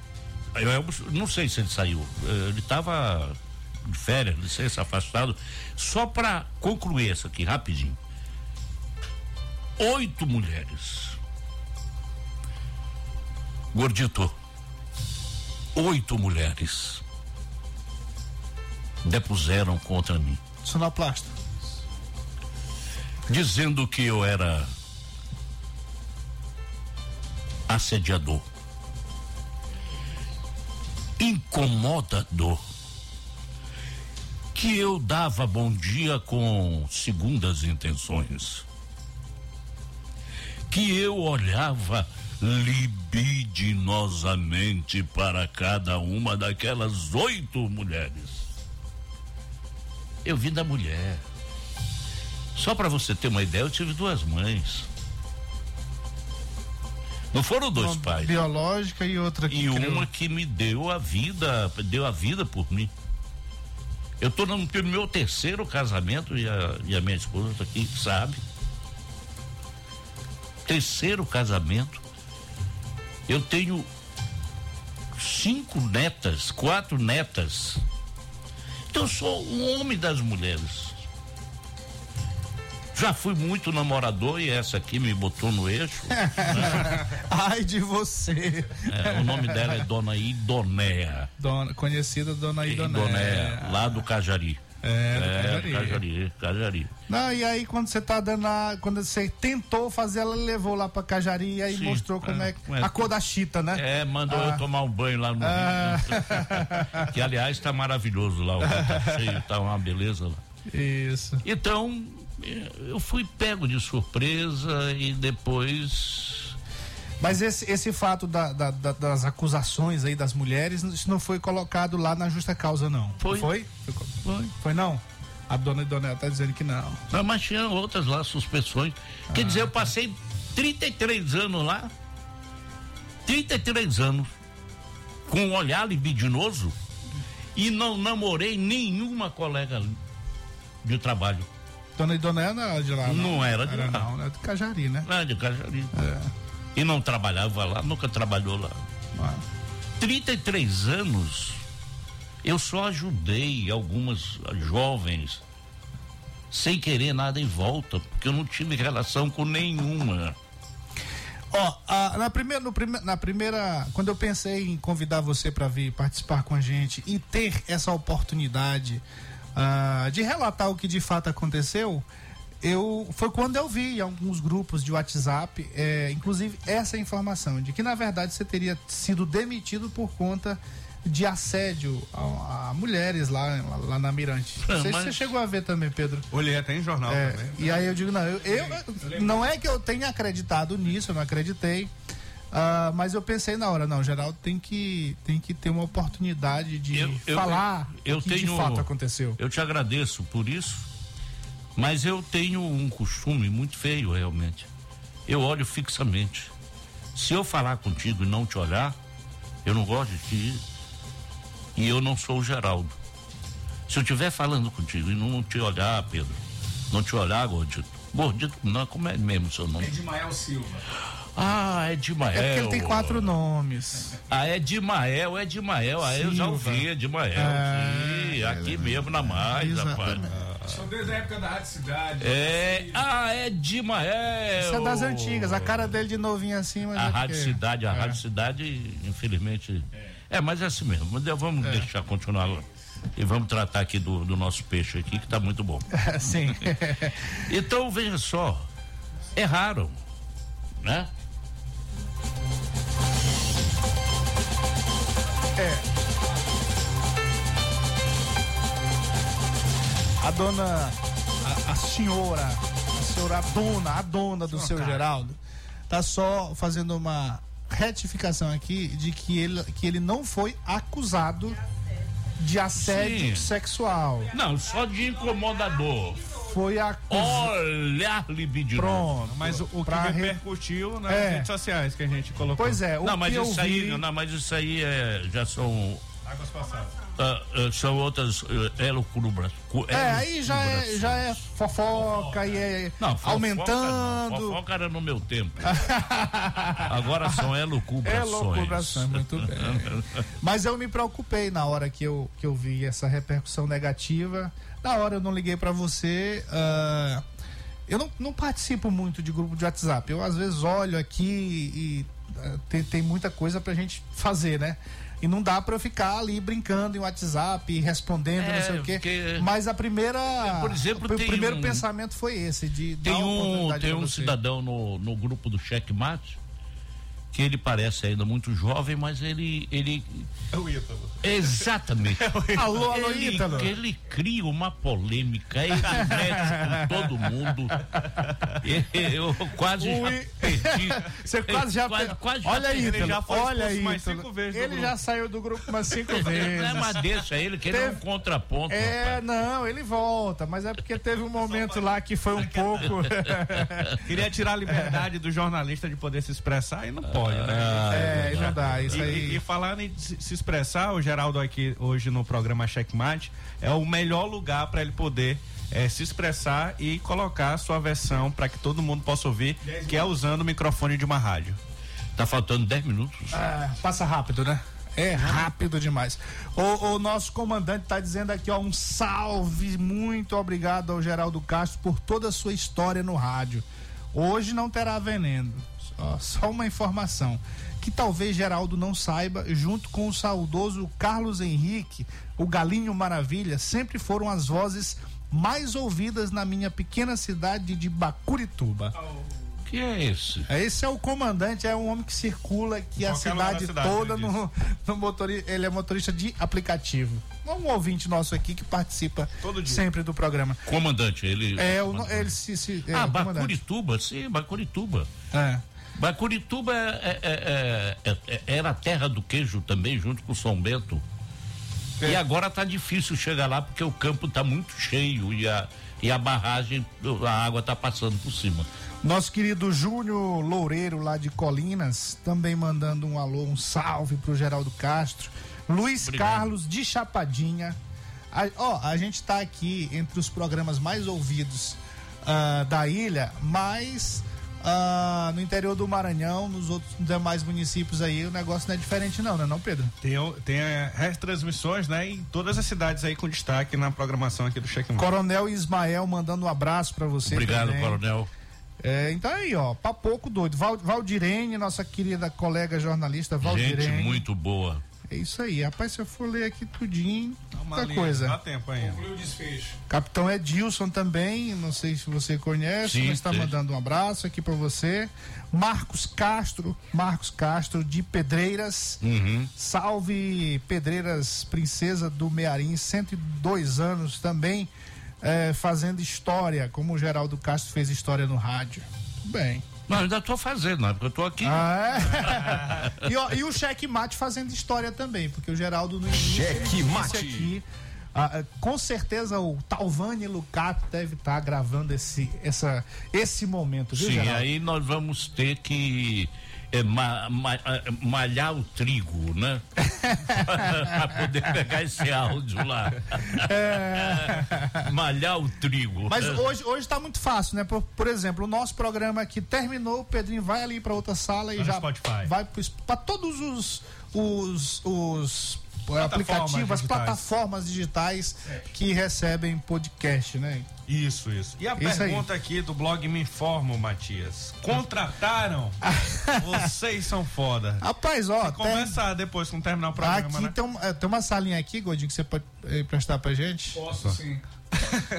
Eu, não sei se ele saiu. Ele estava de férias, licença, afastado. Só para concluir isso aqui rapidinho. Oito mulheres. Gordito. Oito mulheres depuseram contra mim. Sonoplasta. Dizendo que eu era assediador, incomodador que eu dava bom dia com segundas intenções. Que eu olhava libidinosamente para cada uma daquelas oito mulheres. Eu vim da mulher. Só para você ter uma ideia, eu tive duas mães. Não foram dois uma pais. Biológica e outra que E criou. uma que me deu a vida, deu a vida por mim. Eu estou no, no meu terceiro casamento e a, e a minha esposa está aqui, sabe? Terceiro casamento. Eu tenho cinco netas, quatro netas. Então eu sou um homem das mulheres. Já fui muito namorador e essa aqui me botou no eixo. né? Ai de você. É, o nome dela é Dona Idonéia. Dona, conhecida Dona Idonéia. Idonéia, lá do Cajari. É, do é, Cajari. Cajari, Cajari. Não, e aí quando você tá dando a, quando você tentou fazer, ela levou lá pra Cajari e aí Sim, mostrou como é, é, a cor da chita, né? É, mandou ah. eu tomar um banho lá no ah. Rio. que aliás tá maravilhoso lá, o tá cheio, tá uma beleza lá. Isso. Então, eu fui pego de surpresa e depois. Mas esse, esse fato da, da, da, das acusações aí das mulheres, isso não foi colocado lá na justa causa, não. Foi. Foi? Foi. Foi não? A dona Idonel tá dizendo que não. Não, mas tinha outras lá, suspensões. Ah, Quer dizer, eu tá. passei 33 anos lá. 33 anos. Com um olhar libidinoso. E não namorei nenhuma colega de trabalho. Dona não era de lá, não? Não era de era, lá. Não, era de Cajari, né? Era de Cajari. É. E não trabalhava lá, nunca trabalhou lá. Ah. 33 anos, eu só ajudei algumas jovens sem querer nada em volta, porque eu não tive relação com nenhuma. Ó, oh, na, primeira, no prime, na primeira, quando eu pensei em convidar você para vir participar com a gente e ter essa oportunidade uh, de relatar o que de fato aconteceu, eu foi quando eu vi em alguns grupos de WhatsApp, é, inclusive essa informação de que na verdade você teria sido demitido por conta de assédio a, a mulheres lá, lá, lá, na Mirante. Não sei mas... se você chegou a ver também, Pedro. Olhei até em jornal é, também. E aí eu digo, não, eu, eu não é que eu tenha acreditado nisso, eu não acreditei. Uh, mas eu pensei na hora, não, Geraldo tem que, tem que ter uma oportunidade de eu, eu, falar eu, o que tenho, de fato aconteceu. Eu te agradeço por isso, mas eu tenho um costume muito feio realmente. Eu olho fixamente. Se eu falar contigo e não te olhar, eu não gosto de ti e eu não sou o Geraldo. Se eu estiver falando contigo e não te olhar, Pedro, não te olhar, Gordito, Gordito, não, como é mesmo o seu nome? Edmael Silva. Ah, Edmael. É porque ele tem quatro nomes. Ah, Edmael, Edmael. Aí eu já ouvi, Edmael. É, sim, aqui é, mesmo na mais, rapaz. São desde a época da Rádio Cidade. É, ah, Edmael. Isso é das antigas, a cara dele de novinho assim. Mas a é Rádio. Cidade, a é. Rádio Cidade, infelizmente. É, mas é assim mesmo. Vamos é. deixar continuar e vamos tratar aqui do, do nosso peixe aqui, que tá muito bom. Sim. então, veja só, é raro, né? É. A dona, a, a senhora, a senhora a dona, a dona do oh, seu cara. Geraldo, tá só fazendo uma retificação aqui de que ele, que ele não foi acusado de assédio Sim. sexual. Não, só de incomodador foi a olhar libidinoso. Pronto, mas o, o que repercutiu nas é. redes sociais que a gente colocou. Pois é, o não, mas isso aí, vi... não, mas isso aí é, já são águas passadas. Uh, uh, são outras uh, elucubras. É, aí já é, já é fofoca e é não, fofoca, aumentando. Não, fofoca era no meu tempo. Agora são elucubrações. Elucubrações, muito bem. Mas eu me preocupei na hora que eu, que eu vi essa repercussão negativa. Na hora eu não liguei para você. Uh, eu não, não, participo muito de grupo de WhatsApp. Eu às vezes olho aqui e uh, tem, tem muita coisa pra gente fazer, né? E não dá para eu ficar ali brincando em WhatsApp, respondendo, é, não sei o quê. Porque... Mas a primeira. por exemplo, o primeiro um... pensamento foi esse, de tem um, Tem um cidadão no, no grupo do Checkmate que ele parece ainda muito jovem, mas ele. ele... É o Ítalo. Exatamente. É o Ítalo. Alô, alô, ele, Ítalo. Ele cria uma polêmica, ele mete com todo mundo. Eu quase já perdi. Você quase já quase, quase Olha aí, Ítalo. Já foi olha aí, mais cinco vezes. Ele já saiu do grupo umas cinco vezes. Não é mas deixa ele, que ele é um contraponto. É, rapaz. não, ele volta, mas é porque teve um momento lá que foi um pouco. Queria tirar a liberdade do jornalista de poder se expressar e não pode né? Ah, é, é, não dá. Isso e, aí. E, e falando em se expressar, o Geraldo aqui hoje no programa Checkmate é o melhor lugar para ele poder é, se expressar e colocar a sua versão para que todo mundo possa ouvir, que é usando o microfone de uma rádio. Tá faltando 10 minutos. Ah, passa rápido, né? É rápido demais. O, o, nosso comandante está dizendo aqui, ó, um salve, muito obrigado ao Geraldo Castro por toda a sua história no rádio. Hoje não terá veneno. Ó, só uma informação que talvez Geraldo não saiba, junto com o saudoso Carlos Henrique, o Galinho Maravilha, sempre foram as vozes mais ouvidas na minha pequena cidade de Bacurituba. Que é esse? Esse é o comandante, é um homem que circula aqui a cidade, cidade, toda no, no motorista. Ele é motorista de aplicativo. Um ouvinte nosso aqui que participa sempre do programa. Comandante, ele. É, o, ele se. se é, ah, Bacurituba, sim, Bacurituba. É. Bacurituba é, é, é, é, era a terra do queijo também, junto com São Bento. E agora tá difícil chegar lá porque o campo tá muito cheio e a, e a barragem, a água tá passando por cima. Nosso querido Júnior Loureiro, lá de Colinas, também mandando um alô, um salve pro Geraldo Castro. Luiz Obrigado. Carlos de Chapadinha. A, ó, a gente está aqui entre os programas mais ouvidos uh, da ilha, mas uh, no interior do Maranhão, nos outros demais municípios aí, o negócio não é diferente não, né não, Pedro? Tem, tem é, retransmissões, né, em todas as cidades aí com destaque na programação aqui do Cheque Coronel Ismael mandando um abraço para você Obrigado, também. Coronel. É, então aí, ó, pouco doido. Val, Valdirene, nossa querida colega jornalista Valdirene. Gente muito boa. É isso aí, rapaz, se eu for ler aqui tudinho, muita linha, coisa. Dá tempo ainda. Concluiu o desfecho. Capitão Edilson também, não sei se você conhece, Sim, mas está mandando um abraço aqui para você. Marcos Castro, Marcos Castro de Pedreiras. Uhum. Salve Pedreiras, princesa do Mearim, 102 anos também é, fazendo história, como o Geraldo Castro fez história no rádio. Bem. Não, ainda estou fazendo, não, é porque eu estou aqui. Ah, é? e, ó, e, o cheque mate fazendo história também, porque o Geraldo no início, cheque mate aqui. Ah, com certeza o Talvani Lucato deve estar tá gravando esse, essa, esse momento, viu, Sim, Geraldo? aí nós vamos ter que é, ma, ma, é, malhar o trigo, né? para poder pegar esse áudio lá. É... malhar o trigo. Mas hoje hoje está muito fácil, né? Por, por, exemplo, o nosso programa aqui terminou, o Pedrinho vai ali para outra sala e já Spotify. vai para todos os os, os aplicativos, as plataformas digitais é. que recebem podcast, né? Isso, isso. E a isso pergunta aí. aqui do blog Me Informo, Matias. Contrataram? Vocês são foda. Rapaz, ó. Tem... Começa depois com terminar o programa. Aqui né? tem, um, é, tem uma salinha aqui, Godinho, que você pode eh, prestar pra gente? Posso sim.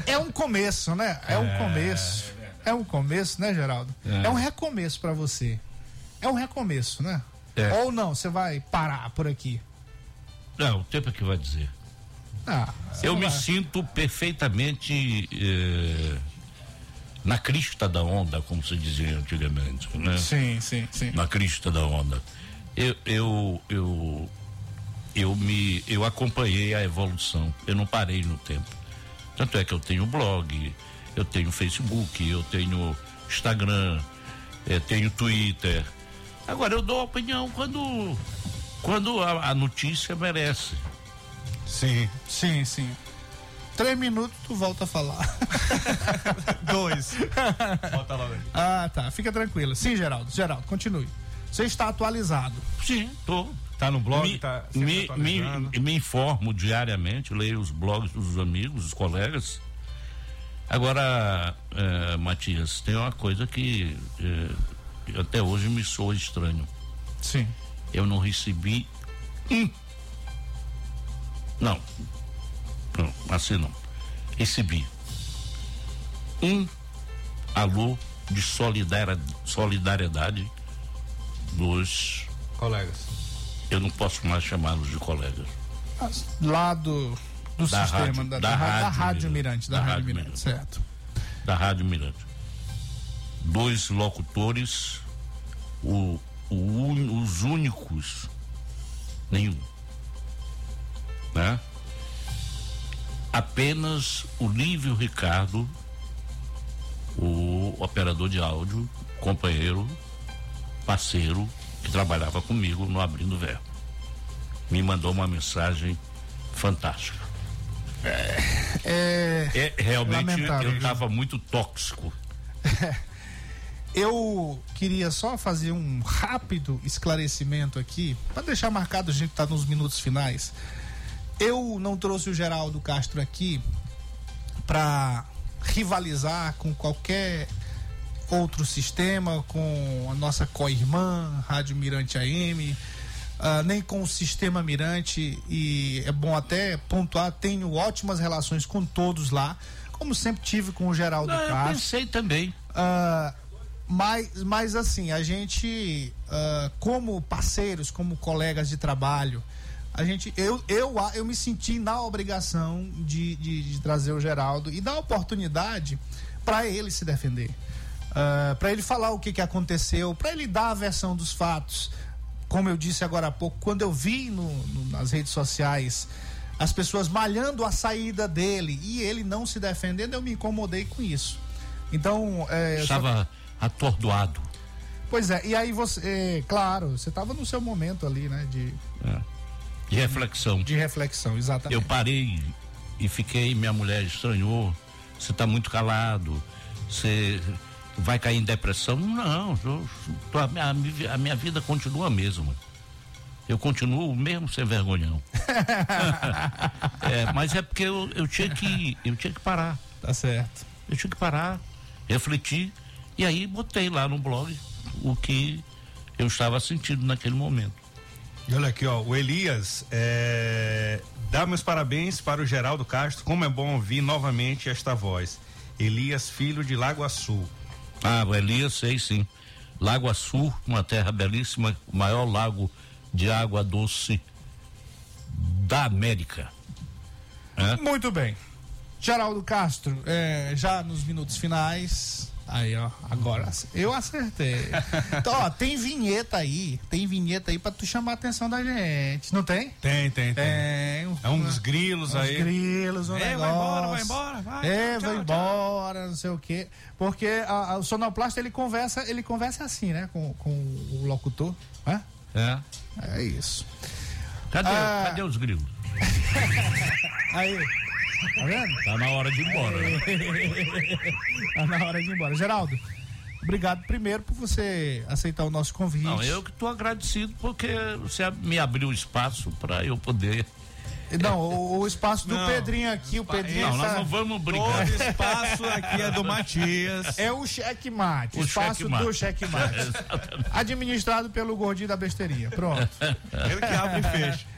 é um começo, né? É, é um começo. É, é, um começo, né, Geraldo? É, é um recomeço para você. É um recomeço, né? É. Ou não, você vai parar por aqui? Não, o tempo é que vai dizer. Ah, eu me sinto perfeitamente eh, na crista da onda, como se dizia antigamente, né? Sim, sim, sim. Na crista da onda. Eu, eu, eu, eu me, eu acompanhei a evolução. Eu não parei no tempo. Tanto é que eu tenho blog, eu tenho Facebook, eu tenho Instagram, eh, tenho Twitter. Agora eu dou opinião quando quando a, a notícia merece. Sim, sim, sim. Três minutos, tu volta a falar. Dois. Volta logo. Ah, tá. Fica tranquilo. Sim, Geraldo. Geraldo, continue. Você está atualizado. Sim, tô. Tá no blog? Me, tá me, me, me, informo diariamente, leio os blogs dos amigos, dos colegas. Agora, é, Matias, tem uma coisa que é, até hoje me soa estranho. Sim. Eu não recebi um não. Não, assim não. Recebi um alô de solidariedade dos colegas. Eu não posso mais chamá-los de colegas. Lá do, do da sistema, rádio, da, da, da, rádio, da Rádio Mirante. Da, da Rádio Mirante, Mirante, certo. Da Rádio Mirante. Dois locutores, o, o, os únicos, nenhum né? Apenas o Lívio Ricardo, o operador de áudio, companheiro, parceiro, que trabalhava comigo no Abrindo Verbo, me mandou uma mensagem fantástica. É, é, é realmente eu estava muito tóxico. Eu queria só fazer um rápido esclarecimento aqui, para deixar marcado, a gente está nos minutos finais. Eu não trouxe o Geraldo Castro aqui para rivalizar com qualquer outro sistema, com a nossa co-irmã, Rádio Mirante AM, uh, ah, nem com o sistema Mirante, e é bom até pontuar, tenho ótimas relações com todos lá, como sempre tive com o Geraldo não, Castro. Eu pensei também. Uh, Mas, mas assim, a gente, uh, como parceiros, como colegas de trabalho, a gente, eu, eu, eu me senti na obrigação de, de, de trazer o Geraldo e dar oportunidade para ele se defender. Uh, para ele falar o que, que aconteceu, para ele dar a versão dos fatos. Como eu disse agora há pouco, quando eu vi no, no, nas redes sociais as pessoas malhando a saída dele e ele não se defendendo, eu me incomodei com isso. Então. É, Estava só... atordoado. Pois é, e aí você, é, claro, você estava no seu momento ali, né? De. É de reflexão. De reflexão, exatamente. Eu parei e fiquei, minha mulher estranhou. Você está muito calado. Você vai cair em depressão? Não, eu, a, minha, a minha vida continua a mesma. Eu continuo mesmo sem vergonhão. é, mas é porque eu, eu, tinha que eu tinha que parar. Tá certo. Eu tinha que parar, refletir e aí botei lá no blog o que eu estava sentindo naquele momento. E olha aqui, ó, o Elias é, dá meus parabéns para o Geraldo Castro. Como é bom ouvir novamente esta voz. Elias, filho de Lago Sul. Ah, o Elias, sei sim. Lago Sul, uma terra belíssima, o maior lago de água doce da América. É? Muito bem. Geraldo Castro, é, já nos minutos finais, Aí, ó, agora eu acertei. Então, ó, tem vinheta aí, tem vinheta aí pra tu chamar a atenção da gente, não tem? Tem, tem, tem. tem. é um dos grilos uns aí. grilos, um é, negócio. vai embora, vai embora, vai. É, tchau, vai tchau, embora, tchau. não sei o quê. Porque a, a, o sonoplasta, ele conversa, ele conversa assim, né, com, com o locutor, né? É. É isso. Cadê, ah, cadê os grilos? aí. Tá vendo? Tá na hora de ir embora. Né? tá na hora de ir embora. Geraldo, obrigado primeiro por você aceitar o nosso convite. Não, eu que estou agradecido porque você me abriu espaço para eu poder não, o, o espaço do não, Pedrinho aqui, o Pedrinho. Não, nós não vamos brigar. Todo espaço aqui é do Matias. É o checkmate. O espaço checkmate. do checkmate. Administrado pelo gordinho da besteirinha. Pronto. Ele que abre e fecha.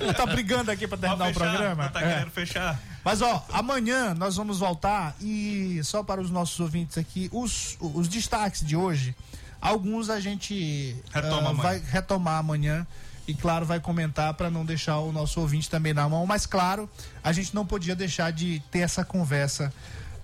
Ele tá brigando aqui para terminar fechar, o programa. Tá querendo é. fechar. Mas ó, amanhã nós vamos voltar e só para os nossos ouvintes aqui, os, os destaques de hoje, alguns a gente Retoma uh, vai retomar amanhã e claro vai comentar para não deixar o nosso ouvinte também na mão, mas claro, a gente não podia deixar de ter essa conversa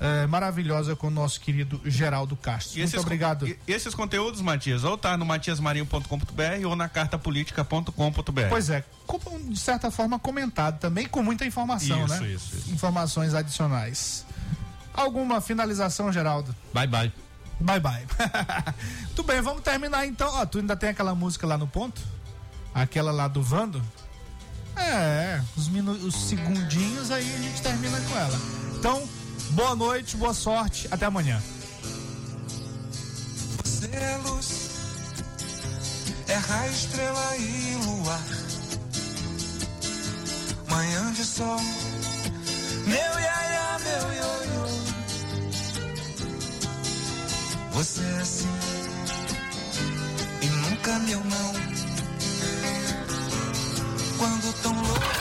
uh, maravilhosa com o nosso querido Geraldo Castro. E Muito obrigado. E esses conteúdos, Matias, ou tá no matiasmarinho.com.br ou na cartapolitica.com.br. Pois é, como, de certa forma comentado também com muita informação, isso, né? Isso, isso. Informações adicionais. Alguma finalização, Geraldo? Bye bye. Bye bye. Tudo bem, vamos terminar então. Ó, tu ainda tem aquela música lá no ponto? Aquela lá do Vando? É, os, minu os segundinhos aí a gente termina com ela. Então, boa noite, boa sorte, até amanhã. Você é luz, é raio, estrela e luar. Manhã de sol, meu iaia, meu ioiô. Você é assim, e nunca meu não quando tão louco.